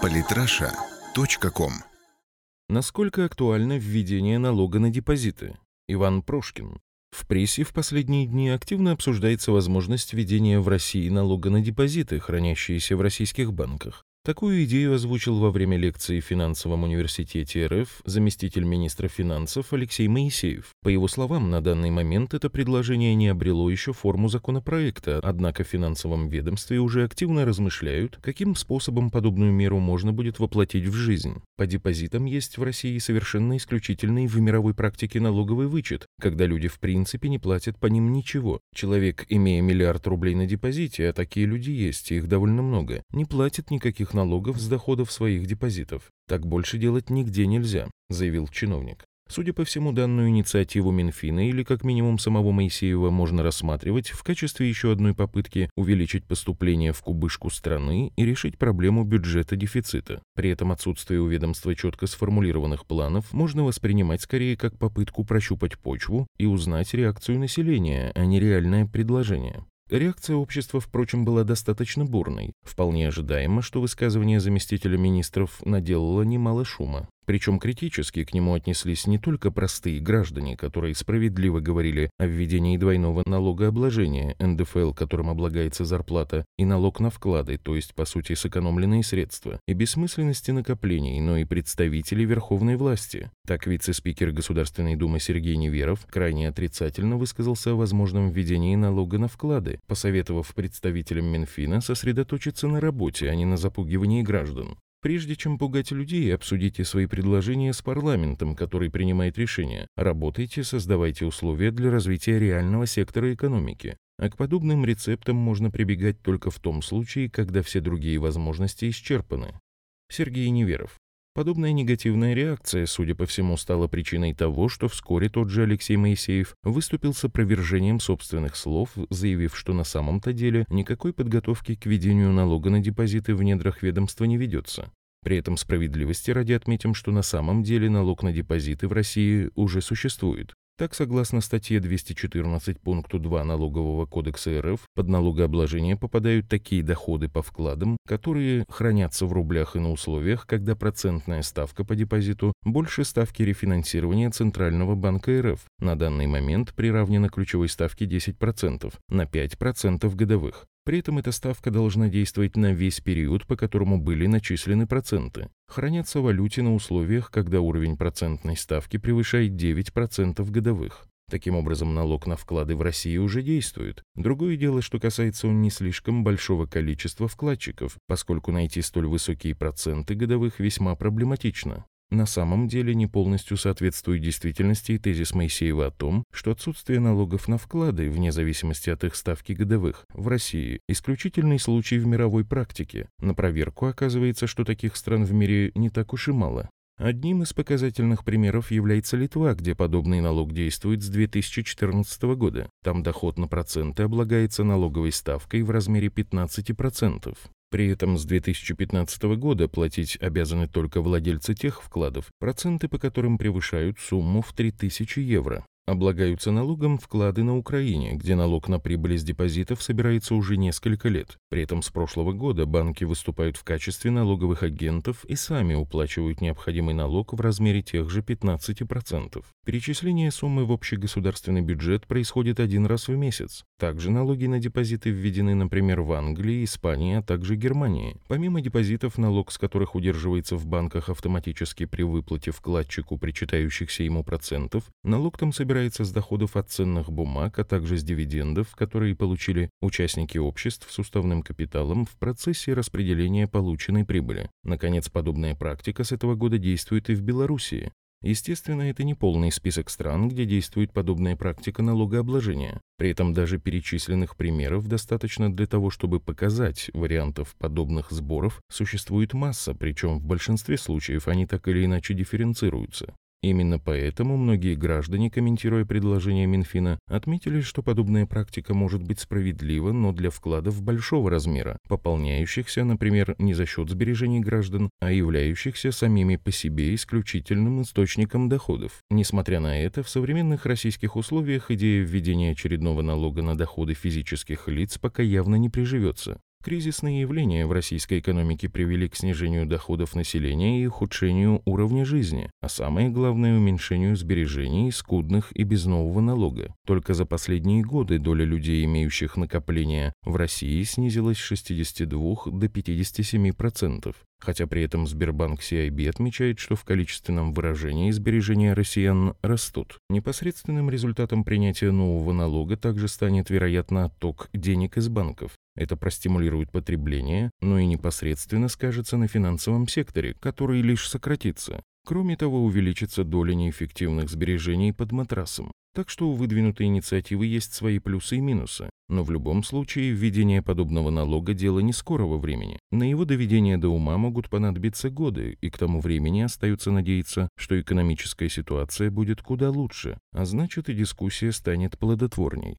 Политраша.ком Насколько актуально введение налога на депозиты? Иван Прошкин. В прессе в последние дни активно обсуждается возможность введения в России налога на депозиты, хранящиеся в российских банках. Такую идею озвучил во время лекции в финансовом университете РФ заместитель министра финансов Алексей Моисеев. По его словам, на данный момент это предложение не обрело еще форму законопроекта, однако в финансовом ведомстве уже активно размышляют, каким способом подобную меру можно будет воплотить в жизнь. По депозитам есть в России совершенно исключительный в мировой практике налоговый вычет, когда люди в принципе не платят по ним ничего. Человек, имея миллиард рублей на депозите, а такие люди есть, их довольно много, не платит никаких налогов с доходов своих депозитов. Так больше делать нигде нельзя, заявил чиновник. Судя по всему, данную инициативу Минфина или как минимум самого Моисеева можно рассматривать в качестве еще одной попытки увеличить поступление в кубышку страны и решить проблему бюджета дефицита. При этом отсутствие у ведомства четко сформулированных планов можно воспринимать скорее как попытку прощупать почву и узнать реакцию населения, а не реальное предложение. Реакция общества, впрочем, была достаточно бурной. Вполне ожидаемо, что высказывание заместителя министров наделало немало шума. Причем критически к нему отнеслись не только простые граждане, которые справедливо говорили о введении двойного налогообложения, НДФЛ, которым облагается зарплата, и налог на вклады, то есть, по сути, сэкономленные средства, и бессмысленности накоплений, но и представители верховной власти. Так вице-спикер Государственной Думы Сергей Неверов крайне отрицательно высказался о возможном введении налога на вклады, посоветовав представителям Минфина сосредоточиться на работе, а не на запугивании граждан. Прежде чем пугать людей, обсудите свои предложения с парламентом, который принимает решения. Работайте, создавайте условия для развития реального сектора экономики. А к подобным рецептам можно прибегать только в том случае, когда все другие возможности исчерпаны. Сергей Неверов. Подобная негативная реакция, судя по всему, стала причиной того, что вскоре тот же Алексей Моисеев выступил с опровержением собственных слов, заявив, что на самом-то деле никакой подготовки к введению налога на депозиты в недрах ведомства не ведется. При этом справедливости ради отметим, что на самом деле налог на депозиты в России уже существует. Так, согласно статье 214 пункту 2 Налогового кодекса РФ, под налогообложение попадают такие доходы по вкладам, которые хранятся в рублях и на условиях, когда процентная ставка по депозиту больше ставки рефинансирования Центрального банка РФ, на данный момент приравнена ключевой ставке 10%, на 5% годовых. При этом эта ставка должна действовать на весь период, по которому были начислены проценты. Хранятся в валюте на условиях, когда уровень процентной ставки превышает 9% годовых. Таким образом, налог на вклады в России уже действует. Другое дело, что касается он не слишком большого количества вкладчиков, поскольку найти столь высокие проценты годовых весьма проблематично на самом деле не полностью соответствует действительности и тезис Моисеева о том, что отсутствие налогов на вклады, вне зависимости от их ставки годовых, в России – исключительный случай в мировой практике. На проверку оказывается, что таких стран в мире не так уж и мало. Одним из показательных примеров является Литва, где подобный налог действует с 2014 года. Там доход на проценты облагается налоговой ставкой в размере 15%. При этом с 2015 года платить обязаны только владельцы тех вкладов, проценты по которым превышают сумму в 3000 евро. Облагаются налогом вклады на Украине, где налог на прибыль из депозитов собирается уже несколько лет. При этом с прошлого года банки выступают в качестве налоговых агентов и сами уплачивают необходимый налог в размере тех же 15%. Перечисление суммы в общий государственный бюджет происходит один раз в месяц. Также налоги на депозиты введены, например, в Англии, Испании, а также Германии. Помимо депозитов, налог с которых удерживается в банках автоматически при выплате вкладчику причитающихся ему процентов, налог там собирается собирается с доходов от ценных бумаг, а также с дивидендов, которые получили участники обществ с уставным капиталом в процессе распределения полученной прибыли. Наконец, подобная практика с этого года действует и в Белоруссии. Естественно, это не полный список стран, где действует подобная практика налогообложения. При этом даже перечисленных примеров достаточно для того, чтобы показать, вариантов подобных сборов существует масса, причем в большинстве случаев они так или иначе дифференцируются. Именно поэтому многие граждане, комментируя предложение Минфина, отметили, что подобная практика может быть справедлива, но для вкладов большого размера, пополняющихся, например, не за счет сбережений граждан, а являющихся самими по себе исключительным источником доходов. Несмотря на это, в современных российских условиях идея введения очередного налога на доходы физических лиц пока явно не приживется. Кризисные явления в российской экономике привели к снижению доходов населения и ухудшению уровня жизни, а самое главное – уменьшению сбережений, скудных и без нового налога. Только за последние годы доля людей, имеющих накопления в России, снизилась с 62 до 57%, хотя при этом Сбербанк CIB отмечает, что в количественном выражении сбережения россиян растут. Непосредственным результатом принятия нового налога также станет, вероятно, отток денег из банков. Это простимулирует потребление, но и непосредственно скажется на финансовом секторе, который лишь сократится. Кроме того, увеличится доля неэффективных сбережений под матрасом. Так что у выдвинутой инициативы есть свои плюсы и минусы. Но в любом случае введение подобного налога – дело не скорого времени. На его доведение до ума могут понадобиться годы, и к тому времени остается надеяться, что экономическая ситуация будет куда лучше, а значит и дискуссия станет плодотворней.